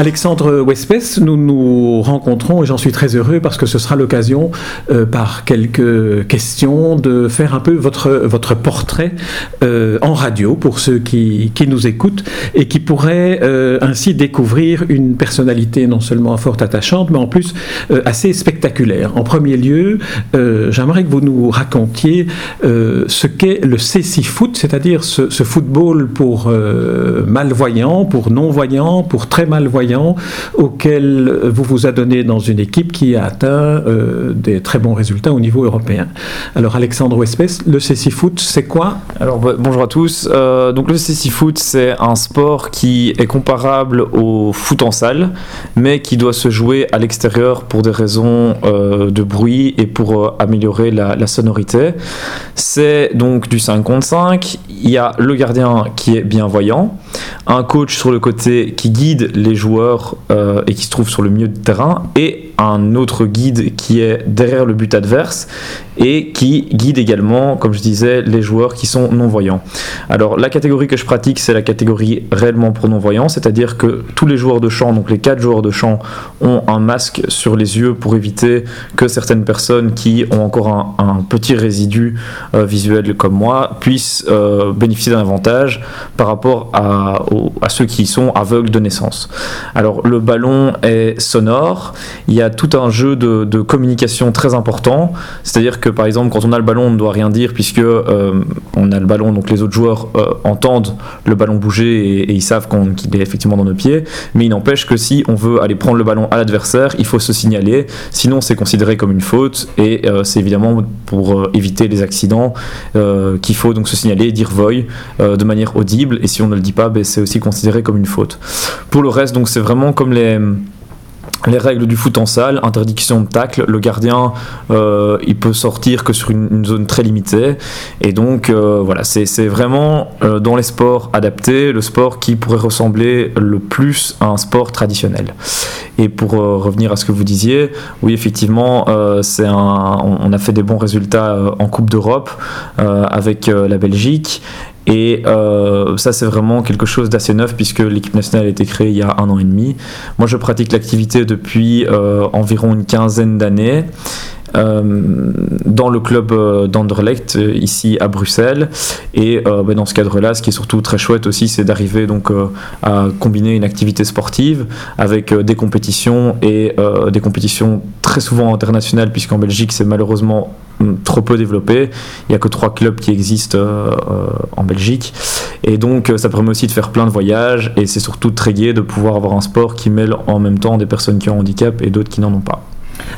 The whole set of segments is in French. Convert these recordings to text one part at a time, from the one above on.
Alexandre Wespès, nous nous rencontrons et j'en suis très heureux parce que ce sera l'occasion, euh, par quelques questions, de faire un peu votre, portrait euh, en radio pour ceux qui, qui, nous écoutent et qui pourraient euh, ainsi découvrir une personnalité non seulement fort attachante, mais en plus assez spectaculaire. En premier lieu, j'aimerais que vous nous racontiez ce qu'est le CC Foot, c'est-à-dire ce, ce, football pour malvoyants, pour non-voyants, pour très malvoyants auquel vous vous adonnez dans une équipe qui a atteint euh, des très bons résultats au niveau européen. Alors Alexandre Wespès, le CC Foot, c'est quoi? Alors bonjour à tous. Euh, donc le CC Foot, c'est un sport qui est comparable au foot en salle, mais qui doit se jouer à l'extérieur pour des raisons euh, de bruit et pour améliorer la, la sonorité. C'est donc du 5 contre 5. Il y a le gardien qui est bienvoyant, un coach sur le côté qui guide les joueurs euh, et qui se trouve sur le milieu de terrain, et un autre guide qui est derrière le but adverse et qui guide également, comme je disais, les joueurs qui sont non-voyants. Alors la catégorie que je pratique, c'est la catégorie réellement pour non-voyants, c'est-à-dire que tous les joueurs de champ, donc les quatre joueurs de champ, ont un masque sur les yeux pour éviter que certaines personnes qui ont encore un, petit résidu euh, visuel comme moi puissent euh, bénéficier d'un avantage par rapport à, à ceux qui sont aveugles de naissance. Alors le ballon est sonore, il y a tout un jeu de, communication très important, c'est-à-dire que par exemple quand on a le ballon on ne doit rien dire puisque euh, on a le ballon donc les autres joueurs euh, entendent le ballon bouger et, et ils savent qu'il est effectivement dans nos pieds, mais il n'empêche que si on veut aller prendre le ballon à l'adversaire, il faut se signaler, sinon c'est considéré comme une faute et euh, c'est évidemment pour éviter les accidents qu'il faut donc se signaler, dire voy de manière audible. Et si on ne le dit pas, ben, c'est aussi considéré comme une faute. Pour le reste donc c'est vraiment comme les les règles du foot en salle, interdiction de tacle, le gardien euh, il peut sortir que sur une, zone très limitée. Et donc euh, voilà c'est vraiment euh, dans les sports adaptés le sport qui pourrait ressembler le plus à un sport traditionnel. Et pour revenir à ce que vous disiez oui effectivement on, on, a fait des bons résultats en Coupe d'Europe avec la Belgique et euh, ça, c'est vraiment quelque chose d'assez neuf puisque l'équipe nationale a été créée il y a un an et demi. Moi, je pratique l'activité depuis euh, environ une quinzaine d'années. Euh, dans le club d'Anderlecht ici à Bruxelles et ben dans ce cadre là ce qui est surtout très chouette aussi c'est d'arriver donc à combiner une activité sportive avec des compétitions et des compétitions très souvent internationales puisqu'en Belgique c'est malheureusement trop peu développé. Il n'y a que trois clubs qui existent euh, en Belgique. Et donc, ça permet aussi de faire plein de voyages. Et c'est surtout très gai de pouvoir avoir un sport qui mêle en même temps des personnes qui ont handicap et d'autres qui n'en ont pas.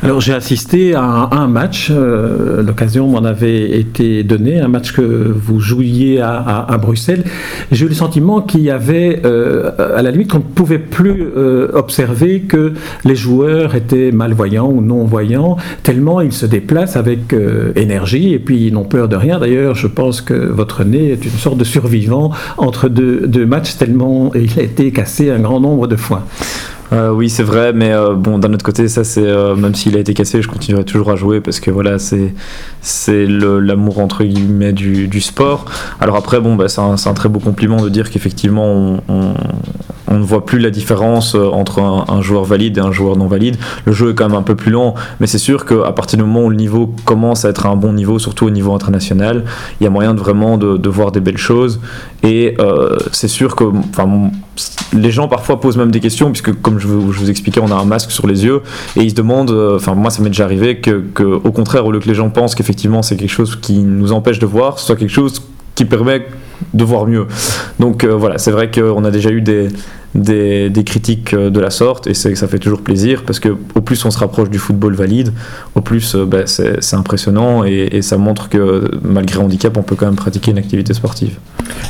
Alors j'ai assisté à un, match, euh, l'occasion m'en avait été donnée, un match que vous jouiez à, Bruxelles. J'ai eu le sentiment qu'il y avait, euh, à la limite, qu'on ne pouvait plus euh, observer que les joueurs étaient malvoyants ou non-voyants, tellement ils se déplacent avec énergie et puis ils n'ont peur de rien. D'ailleurs, je pense que votre nez est une sorte de survivant entre deux matchs, tellement il a été cassé un grand nombre de fois. Euh, oui, c'est vrai, mais euh, bon, d'un autre côté, ça, c'est euh, même s'il a été cassé, je continuerai toujours à jouer parce que voilà, c'est c'est l'amour entre guillemets du, sport. Alors après, bon, bah, c'est un, très beau compliment de dire qu'effectivement, on, on, ne voit plus la différence entre un, joueur valide et un joueur non valide. Le jeu est quand même un peu plus lent, mais c'est sûr qu'à partir du moment où le niveau commence à être à un bon niveau, surtout au niveau international, il y a moyen de vraiment de, voir des belles choses. Et c'est sûr que, les gens parfois posent même des questions puisque comme je vous, expliquais, on a un masque sur les yeux et ils se demandent, enfin moi ça m'est déjà arrivé que, que, au contraire, au lieu que les gens pensent qu'effectivement c'est quelque chose qui nous empêche de voir, ce soit quelque chose qui permet de voir mieux. Donc voilà, c'est vrai qu'on a déjà eu des, des, critiques euh, de la sorte et ça fait toujours plaisir parce que au plus on se rapproche du football valide, au plus euh, ben, c'est impressionnant et, ça montre que malgré handicap on peut quand même pratiquer une activité sportive.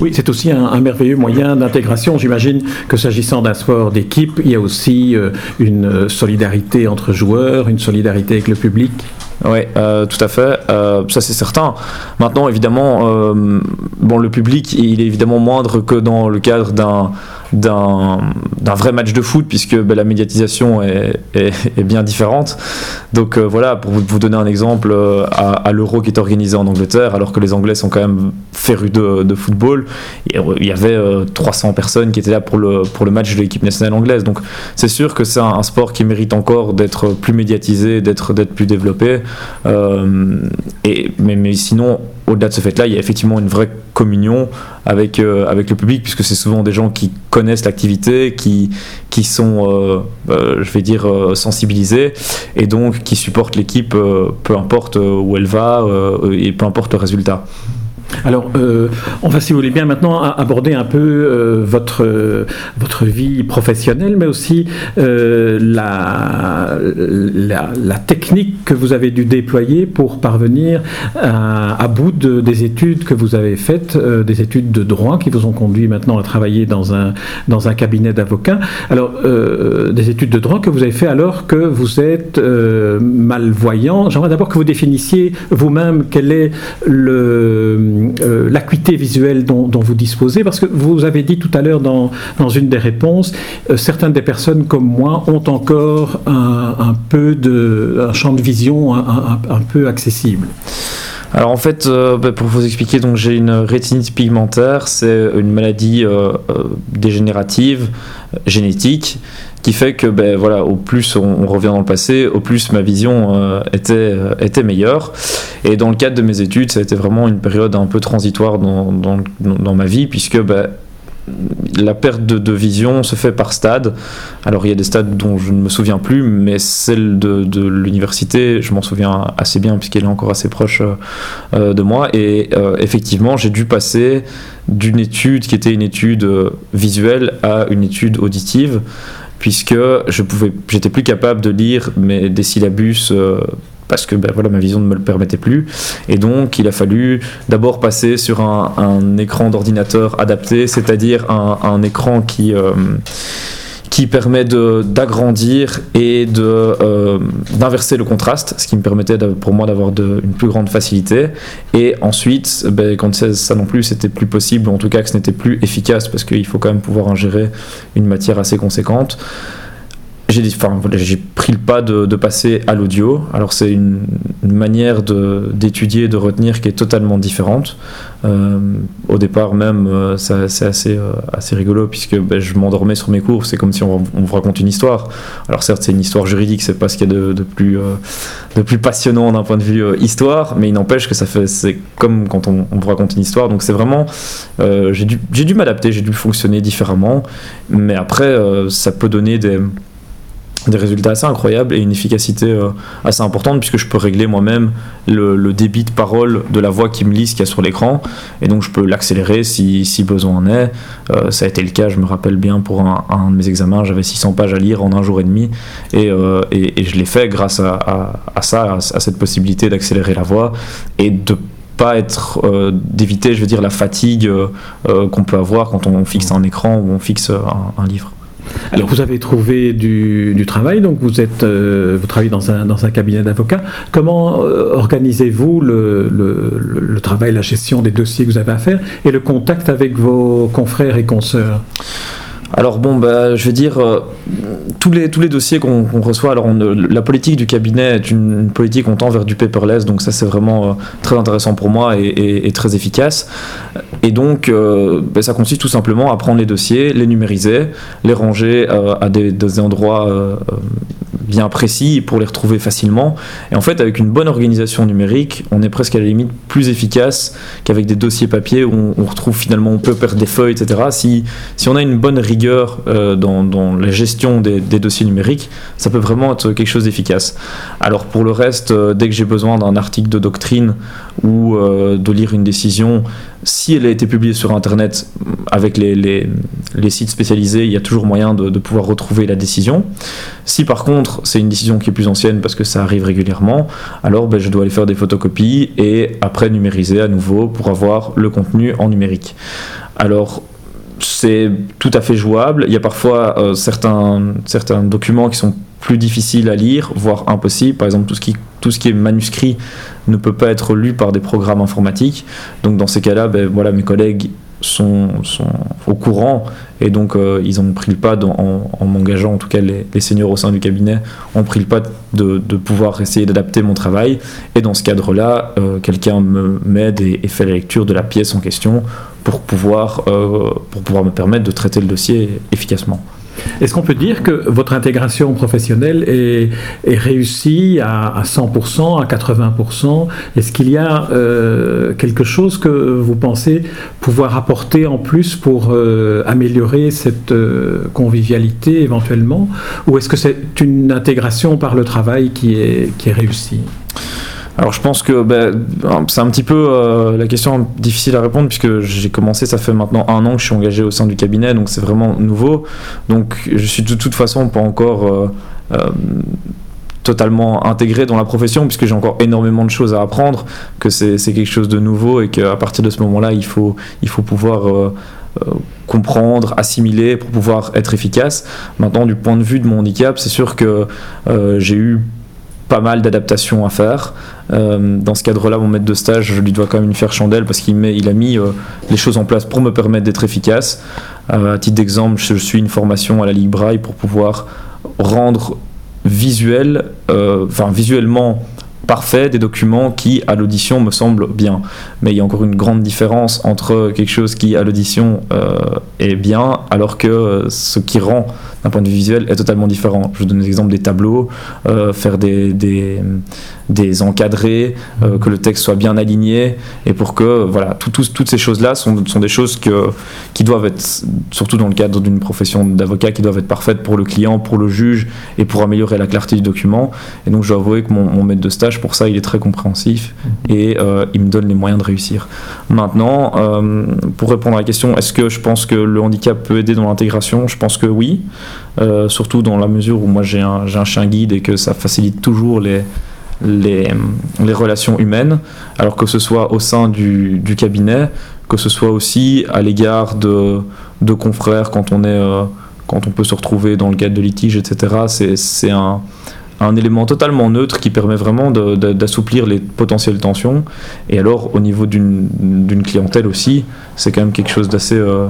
Oui, c'est aussi un, merveilleux moyen d'intégration. J'imagine que s'agissant d'un sport d'équipe, il y a aussi euh, une solidarité entre joueurs, une solidarité avec le public. Oui, tout à fait. ça c'est certain. Maintenant, évidemment, bon, le public, il est évidemment moindre que dans le cadre d'un d'un vrai match de foot, puisque ben, la médiatisation est, bien différente. Donc euh, voilà, pour vous, donner un exemple, euh, à, l'Euro qui est organisé en Angleterre, alors que les Anglais sont quand même férus de, de football, il y avait 300 euh, personnes qui étaient là pour le, pour le match de l'équipe nationale anglaise. Donc c'est sûr que c'est un, sport qui mérite encore d'être plus médiatisé, d'être plus développé. et, mais, sinon, au-delà de ce fait-là, il y a effectivement une vraie communion avec, euh, avec le public, puisque c'est souvent des gens qui connaissent l'activité, qui, qui sont, euh, euh, je vais dire, sensibilisés, et donc qui supportent l'équipe, peu importe où elle va, et peu importe le résultat. Alors, euh, on va, si vous voulez bien, maintenant aborder un peu euh, votre, votre vie professionnelle, mais aussi euh, la, la, technique que vous avez dû déployer pour parvenir à, bout de, des études que vous avez faites, des études de droit qui vous ont conduit maintenant à travailler dans un, dans un cabinet d'avocats. Alors, des études de droit que vous avez fait alors que vous êtes malvoyant. J'aimerais d'abord que vous définissiez vous-même quel est le euh, l'acuité visuelle dont, vous disposez Parce que vous avez dit tout à l'heure dans, une des réponses, euh, certaines des personnes comme moi ont encore un, peu de un champ de vision un, peu accessible. Alors en fait, euh, bah, pour vous expliquer, donc j'ai une rétinite pigmentaire, c'est une maladie dégénérative génétique qui fait que ben, voilà, au plus on, revient dans le passé, au plus ma vision euh, était, euh, était meilleure. Et dans le cadre de mes études, ça a été vraiment une période un peu transitoire dans, dans, dans ma vie, puisque ben, la perte de, vision se fait par stade. Alors il y a des stades dont je ne me souviens plus, mais celle de, l'université, je m'en souviens assez bien puisqu'elle est encore assez proche euh, de moi. Et effectivement, j'ai dû passer d'une étude qui était une étude visuelle à une étude auditive puisque je pouvais, j'étais plus capable de lire mes, des syllabus euh, parce que ben, voilà, ma vision ne me le permettait plus. Et donc, il a fallu d'abord passer sur un, écran d'ordinateur adapté, c'est-à-dire un, écran qui, euh, qui permet d'agrandir et euh, d'inverser le contraste, ce qui me permettait pour moi d'avoir une plus grande facilité. Et ensuite, ben, quand ça non plus, c'était plus possible, en tout cas que ce n'était plus efficace, parce qu'il faut quand même pouvoir ingérer une matière assez conséquente j'ai pris le pas de, passer à l'audio. Alors c'est une, manière d'étudier, de, retenir qui est totalement différente. Euh, au départ même, euh, c'est assez, euh, assez rigolo puisque ben, je m'endormais sur mes cours. C'est comme si on, on, vous raconte une histoire. Alors certes c'est une histoire juridique, c'est pas ce qu'il y a de, plus, passionnant d'un point de vue histoire, mais il n'empêche que ça fait, c'est comme quand on, on, vous raconte une histoire. Donc c'est vraiment, j'ai dû m'adapter, j'ai dû fonctionner différemment. Mais après, ça peut donner des des résultats assez incroyables et une efficacité euh, assez importante puisque je peux régler moi-même le, débit de parole de la voix qui me lit ce qu'il y a sur l'écran et donc je peux l'accélérer si, si, besoin en est. Euh, ça a été le cas, je me rappelle bien pour un, de mes examens, j'avais 600 pages à lire en un jour et demi et, euh, et, je l'ai fait grâce à, à, ça, à, cette possibilité d'accélérer la voix et de pas être d'éviter je veux dire la fatigue qu'on peut avoir quand on fixe un écran ou on fixe un livre. Alors vous avez trouvé du, travail, donc vous êtes, euh, vous travaillez dans un, dans un cabinet d'avocats. Comment euh, organisez-vous le, le, travail, la gestion des dossiers que vous avez à faire et le contact avec vos confrères et consoeurs? Alors bon, bah, je veux dire, euh, tous, les, tous les dossiers qu'on reçoit, alors la politique du cabinet est une, politique on tend vers du paperless, donc ça c'est vraiment euh, très intéressant pour moi et, très efficace. Et donc euh, bah, ça consiste tout simplement à prendre les dossiers, les numériser, les ranger à des endroits bien précis pour les retrouver facilement. Et en fait, avec une bonne organisation numérique, on est presque à la limite plus efficace qu'avec des dossiers papier où on, retrouve finalement, on peut perdre des feuilles, etc. Si, si on a une bonne rigueur euh, dans, dans, la gestion des, dossiers numériques, ça peut vraiment être quelque chose d'efficace. Alors pour le reste, euh, dès que j'ai besoin d'un article de doctrine ou de lire une décision, si elle a été publiée sur Internet avec les, les, sites spécialisés, il y a toujours moyen de, pouvoir retrouver la décision. Si par contre c'est une décision qui est plus ancienne parce que ça arrive régulièrement, alors ben, je dois aller faire des photocopies et après numériser à nouveau pour avoir le contenu en numérique. Alors c'est tout à fait jouable. Il y a parfois euh, certains, certains documents qui sont plus difficiles à lire, voire impossibles. Par exemple, tout ce qui, tout ce qui est manuscrit ne peut pas être lu par des programmes informatiques. Donc dans ces cas-là, ben, voilà, mes collègues sont, au courant et donc euh, ils ont pris le pas en, m'engageant, en tout cas les, seigneurs au sein du cabinet ont pris le pas de, pouvoir essayer d'adapter mon travail et dans ce cadre-là, euh, quelqu'un m'aide et, et, fait la lecture de la pièce en question pour pouvoir, euh, pour pouvoir me permettre de traiter le dossier efficacement. Est-ce qu'on peut dire que votre intégration professionnelle est, réussie à, 100%, à 80% Est-ce qu'il y a euh, quelque chose que vous pensez pouvoir apporter en plus pour euh, améliorer cette euh, convivialité éventuellement? Ou est-ce que c'est une intégration par le travail qui est, qui est réussie? Alors je pense que ben, c'est un petit peu euh, la question difficile à répondre puisque j'ai commencé, ça fait maintenant un an que je suis engagé au sein du cabinet, donc c'est vraiment nouveau. Donc je suis de toute façon pas encore euh, euh, totalement intégré dans la profession puisque j'ai encore énormément de choses à apprendre, que c'est quelque chose de nouveau et qu'à partir de ce moment-là, il faut, il faut pouvoir... comprendre, assimiler pour pouvoir être efficace. Maintenant, du point de vue de mon handicap, c'est sûr que j'ai eu pas mal d'adaptations à faire. Euh, dans ce cadre-là, mon maître de stage, je lui dois quand même une faire chandelle parce qu'il il a mis euh, les choses en place pour me permettre d'être efficace. Euh, à titre d'exemple, je suis une formation à la Ligue Braille pour pouvoir rendre visuel, enfin visuellement parfait des documents qui à l'audition me semblent bien. Mais il y a encore une grande différence entre quelque chose qui à l'audition est bien alors que ce qui rend d'un point de vue visuel est totalement différent. Je donne l'exemple des tableaux, euh, faire des, des, des encadrés, euh, que le texte soit bien aligné, et pour que, voilà, toutes ces choses-là sont, sont, des choses que, qui doivent être, surtout dans le cadre d'une profession d'avocat, qui doivent être parfaites pour le client, pour le juge, et pour améliorer la clarté du document. Et donc je dois avouer que mon, mon maître de stage, pour ça, il est très compréhensif, mhm. et euh, il me donne les moyens de réussir. Maintenant, pour répondre à la question, est-ce que je pense que le handicap peut aider dans l'intégration? Je pense que oui. Euh, surtout dans la mesure où moi j'ai un, chien guide et que ça facilite toujours les, relations humaines, alors que ce soit au sein du, cabinet, que ce soit aussi à l'égard de, confrères quand on, est, euh, quand on peut se retrouver dans le cadre de litige, etc. C'est un, un, élément totalement neutre qui permet vraiment d'assouplir les potentielles tensions. Et alors au niveau d'une clientèle aussi, c'est quand même quelque chose d'assez... Euh,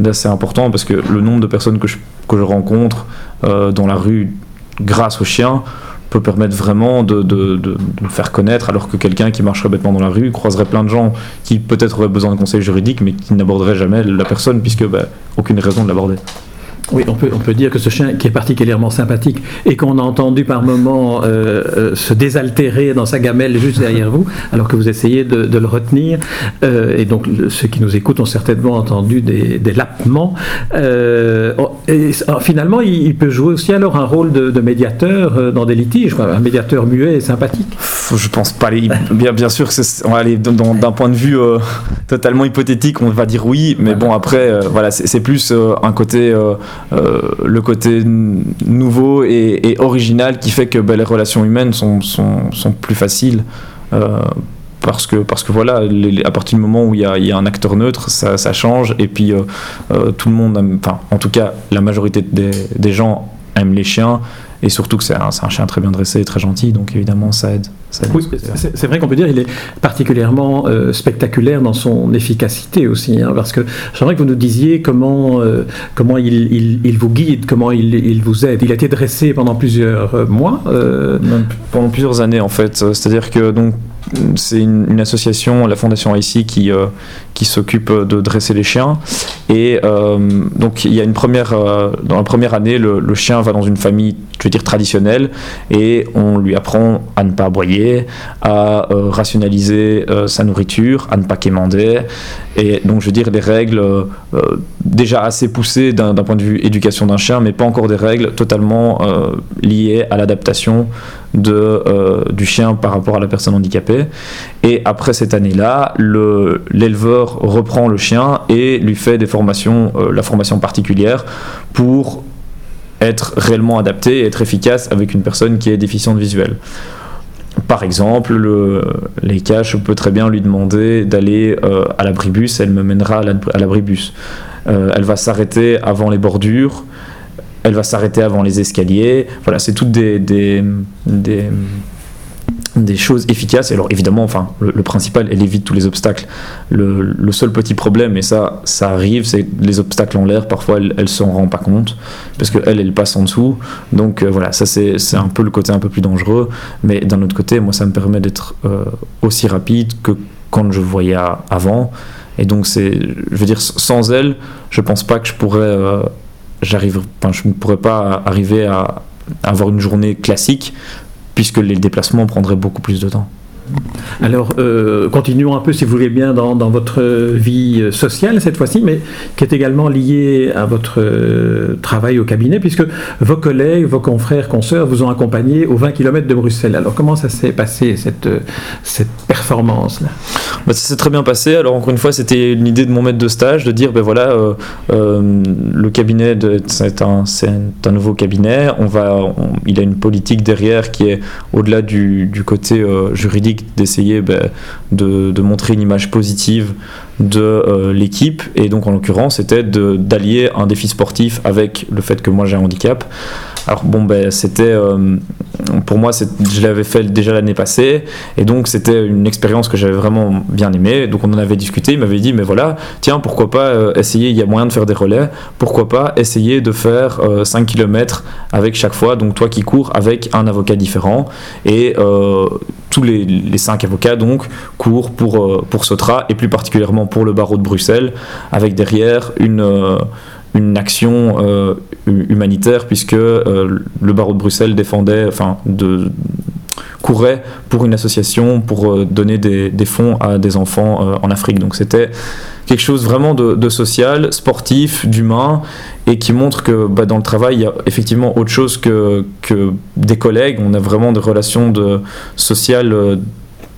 d'assez important parce que le nombre de personnes que je, rencontre euh, dans la rue grâce aux chiens peut permettre vraiment de, me faire connaître alors que quelqu'un qui marcherait bêtement dans la rue croiserait plein de gens qui peut-être auraient besoin de conseils juridiques mais qui n'aborderaient jamais la personne puisque bah, aucune raison de l'aborder. Oui, on peut, on peut dire que ce chien qui est particulièrement sympathique et qu'on a entendu par moments euh, euh, se désaltérer dans sa gamelle juste derrière vous, alors que vous essayez de, de le retenir, euh, et donc ceux qui nous écoutent ont certainement entendu des, des lapements. Euh, oh, et finalement, il, peut jouer aussi alors un rôle de, de médiateur dans des litiges, un médiateur muet et sympathique. Je pense pas. Bien, bien sûr que on va aller d'un point de vue totalement hypothétique, on va dire oui, mais bon après, voilà, c'est plus un côté le côté nouveau et, original qui fait que ben, les relations humaines sont, sont, sont plus faciles. Euh, parce que, parce que voilà, à partir du moment où il y a, un acteur neutre, ça, change, et puis euh, tout le monde, enfin, en tout cas, la majorité des gens aiment les chiens, et surtout que c'est un, un, chien très bien dressé et très gentil, donc évidemment ça aide. oui, c'est vrai qu'on peut dire qu'il est particulièrement euh, spectaculaire dans son efficacité aussi, hein, parce que j'aimerais que vous nous disiez comment, euh, comment il, il, il, vous guide, comment il, il, vous aide. Il a été dressé pendant plusieurs euh, mois Pendant plusieurs années en fait, c'est-à-dire que donc c'est une, association, la Fondation ici, qui, euh, qui s'occupe de dresser les chiens. Et euh, donc, il y a une première, euh, dans la première année, le, chien va dans une famille, je veux dire, traditionnelle, et on lui apprend à ne pas aboyer, à rationaliser sa nourriture, à ne pas quémander. Et donc, je veux dire, des règles déjà assez poussées d'un point de vue éducation d'un chien, mais pas encore des règles totalement liées à l'adaptation de, du chien par rapport à la personne handicapée. Et après cette année-là, l'éleveur reprend le chien et lui fait des formations, la formation particulière pour être réellement adapté et être efficace avec une personne qui est déficiente visuelle. Par exemple, le, les cas, je peux très bien lui demander d'aller euh, à l'abribus, elle me mènera à l'abribus. Euh, elle va s'arrêter avant les bordures, elle va s'arrêter avant les escaliers. Voilà, c'est toutes des, des, des choses efficaces. alors évidemment, enfin, le, principal, elle évite tous les obstacles. Le, seul petit problème, et ça, ça arrive, c'est les obstacles en l'air. Parfois, elle, elle s'en rend pas compte parce que elle, elle passe en dessous. Donc euh, voilà, ça c'est un peu le côté un peu plus dangereux. Mais d'un autre côté, moi, ça me permet d'être euh, aussi rapide que quand je voyais avant. Et donc c'est, je veux dire, sans elle, je pense pas que je pourrais, euh, j'arrive, enfin, je ne pourrais pas arriver à avoir une journée classique puisque les déplacements prendraient beaucoup plus de temps. Alors, euh, continuons un peu, si vous voulez bien, dans, votre vie sociale cette fois-ci, mais qui est également liée à votre euh, travail au cabinet, puisque vos collègues, vos confrères, consoeurs vous ont accompagné aux 20 km de Bruxelles. Alors, comment ça s'est passé, cette, cette performance-là? Bah, Ça s'est très bien passé. Alors, encore une fois, c'était une idée de mon maître de stage, de dire, ben voilà, euh, le cabinet, c'est un, nouveau cabinet, on va, il a une politique derrière qui est au-delà du côté juridique d'essayer ben, de, montrer une image positive de euh, l'équipe. Et donc, en l'occurrence, c'était d'allier un défi sportif avec le fait que moi j'ai un handicap. Alors bon, ben, c'était euh, pour moi, je l'avais fait déjà l'année passée, et donc c'était une expérience que j'avais vraiment bien aimée. Donc on en avait discuté, il m'avait dit, mais voilà, tiens, pourquoi pas euh, essayer, il y a moyen de faire des relais, pourquoi pas essayer de faire 5 km avec chaque fois, donc toi qui cours avec un avocat différent, et tous les, les, cinq avocats donc courent pour, pour Sotra, et plus particulièrement pour le barreau de Bruxelles, avec derrière une une action euh, humanitaire puisque euh, le barreau de Bruxelles défendait, enfin, courait pour une association pour euh, donner des, fonds à des enfants en Afrique. Donc c'était quelque chose vraiment de, social, sportif, d'humain, et qui montre que bah, dans le travail, il y a effectivement autre chose que, que des collègues. On a vraiment des relations de, sociales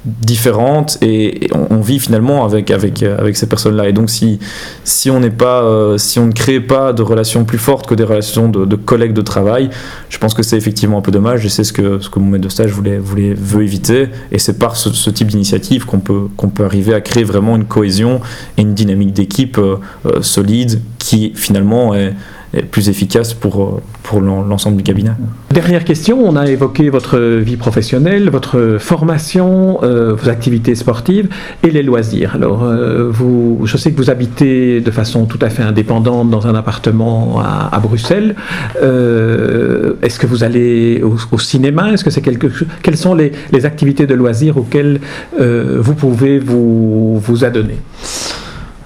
différentes et, on, vit finalement avec, avec, avec ces personnes-là. Et donc si, si on pas, euh, si on ne crée pas de relations plus fortes que des relations de, collègues de travail, je pense que c'est effectivement un peu dommage et c'est ce que, ce que mon maître de stage voulait, voulait, veut éviter. Et c'est par ce, type d'initiative qu'on peut, qu'on peut arriver à créer vraiment une cohésion et une dynamique d'équipe euh, euh, solide qui finalement est plus efficace pour, euh, pour l'ensemble du cabinet. Dernière question, on a évoqué votre vie professionnelle, votre formation, euh, vos activités sportives et les loisirs. Alors, euh, je sais que vous habitez de façon tout à fait indépendante dans un appartement à, Bruxelles. Est-ce que vous allez au, cinéma? Est-ce que c'est quelque Quelles sont les, les, activités de loisirs auxquelles vous pouvez vous, vous adonner?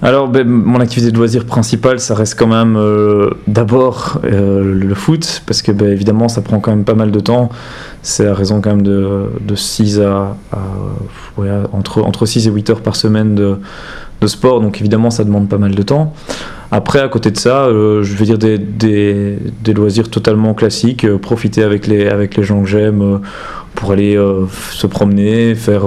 Alors, ben, mon activité de loisir principale, ça reste quand même euh, d'abord euh, le foot, parce que ben, évidemment, ça prend quand même pas mal de temps. C'est à raison quand même de, de 6 à, entre, entre 6 et 8 heures par semaine de, sport, donc évidemment, ça demande pas mal de temps. Après, à côté de ça, euh, je vais dire des, des, des, loisirs totalement classiques, profiter avec les, avec les gens que j'aime pour aller se promener, faire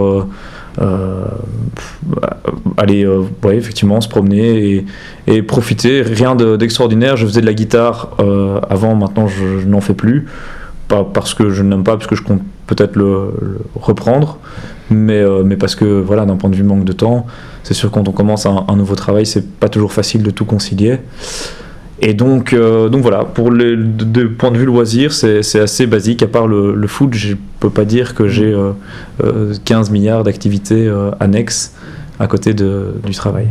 aller euh, ouais, effectivement se promener et, profiter. Rien d'extraordinaire. je faisais de la guitare euh, avant, maintenant je, n'en fais plus. Pas parce que je n'aime pas, parce que je compte peut-être le, reprendre, mais, mais parce que voilà, d'un point de vue manque de temps, c'est sûr quand on commence un, un nouveau travail, c'est pas toujours facile de tout concilier. Et donc, euh, donc voilà, pour le point de vue loisir, c'est assez basique. À part le, le foot, je peux pas dire que j'ai 15 euh, euh, milliards d'activités annexes à côté de, du travail.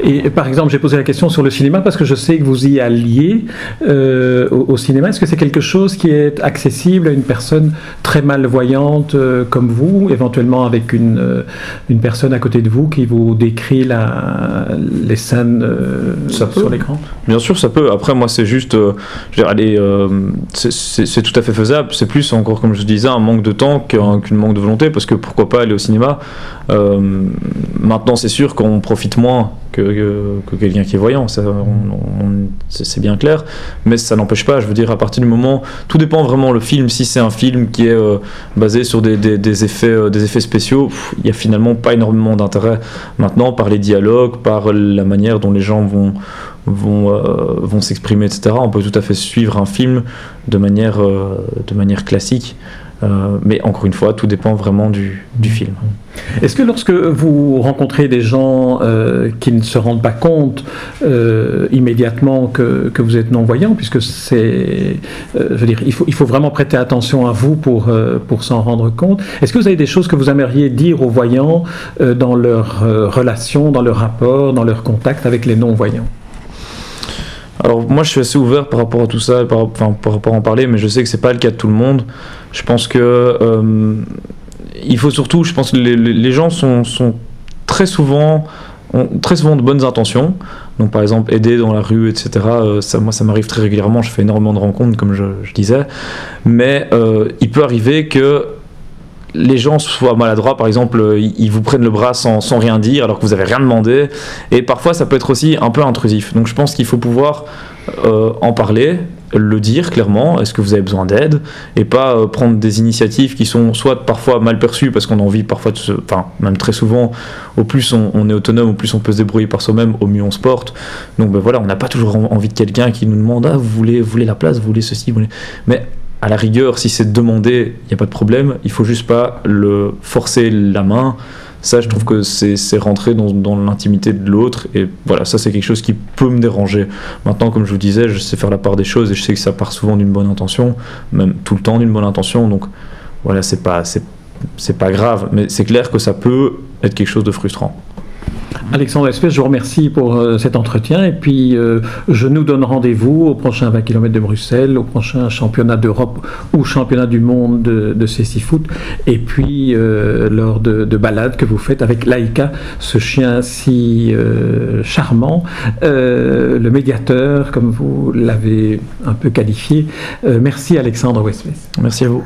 Et par exemple, j'ai posé la question sur le cinéma parce que je sais que vous y alliez euh, au, cinéma. Est-ce que c'est quelque chose qui est accessible à une personne très malvoyante euh, comme vous, éventuellement avec une, euh, une personne à côté de vous qui vous décrit la, les scènes sur l'écran? Bien sûr, ça peut. Après, moi, c'est juste, c'est tout à fait faisable. C'est plus encore, comme je disais, un manque de temps qu'un manque de volonté parce que pourquoi pas aller au cinéma? Maintenant, c'est sûr qu'on profite moins que, que, quelqu'un qui est voyant, c'est bien clair, mais ça n'empêche pas, je veux dire, à partir du moment, tout dépend vraiment le film, si c'est un film qui est euh, basé sur des, des, effets, euh, des effets spéciaux, il n'y a finalement pas énormément d'intérêt maintenant par les dialogues, par la manière dont les gens vont, vont, vont s'exprimer, etc. On peut tout à fait suivre un film de manière, de manière classique. Euh, mais encore une fois, tout dépend vraiment du, film. Est-ce que lorsque vous rencontrez des gens euh, qui ne se rendent pas compte euh, immédiatement que, que, vous êtes non-voyant, puisque c'est, je veux dire, il faut, il faut vraiment prêter attention à vous pour, pour s'en rendre compte, est-ce que vous avez des choses que vous aimeriez dire aux voyants dans leur relation, dans leur rapport, dans leur contact avec les non-voyants? Alors moi je suis assez ouvert par rapport à tout ça, par, rapport à en parler, mais je sais que c'est pas le cas de tout le monde. Je pense que euh, il faut surtout, je pense que les, gens sont, très souvent ont très souvent de bonnes intentions. Donc par exemple aider dans la rue, etc. Euh, ça, moi ça m'arrive très régulièrement. Je fais énormément de rencontres comme je, je disais, mais euh, il peut arriver que les gens soient maladroits, par exemple, ils vous prennent le bras sans, sans, rien dire alors que vous avez rien demandé. Et parfois, ça peut être aussi un peu intrusif. Donc, je pense qu'il faut pouvoir euh, en parler, le dire clairement. Est-ce que vous avez besoin d'aide Et pas euh, prendre des initiatives qui sont soit parfois mal perçues parce qu'on a envie parfois de se. Enfin, même très souvent, au plus on, est autonome, au plus on peut se débrouiller par soi-même, au mieux on se porte. Donc, ben voilà, on n'a pas toujours envie de quelqu'un qui nous demande Ah, vous voulez, voulez la place, vous voulez ceci, vous voulez. Mais à la rigueur, si c'est demandé, il n'y a pas de problème. Il faut juste pas le forcer la main. Ça, je trouve que c'est rentrer dans, dans l'intimité de l'autre. Et voilà, ça, c'est quelque chose qui peut me déranger. Maintenant, comme je vous disais, je sais faire la part des choses et je sais que ça part souvent d'une bonne intention, même tout le temps d'une bonne intention. Donc, voilà, c'est pas, c'est pas grave. Mais c'est clair que ça peut être quelque chose de frustrant. Alexandre Espèce, je vous remercie pour euh, cet entretien et puis euh, je nous donne rendez-vous au prochain 20 km de Bruxelles, au prochain championnat d'Europe ou championnat du monde de, de foot et puis euh, lors de, de, balades que vous faites avec Laïka, ce chien si charmant, le médiateur comme vous l'avez un peu qualifié. Merci Alexandre Westpes. Merci à vous.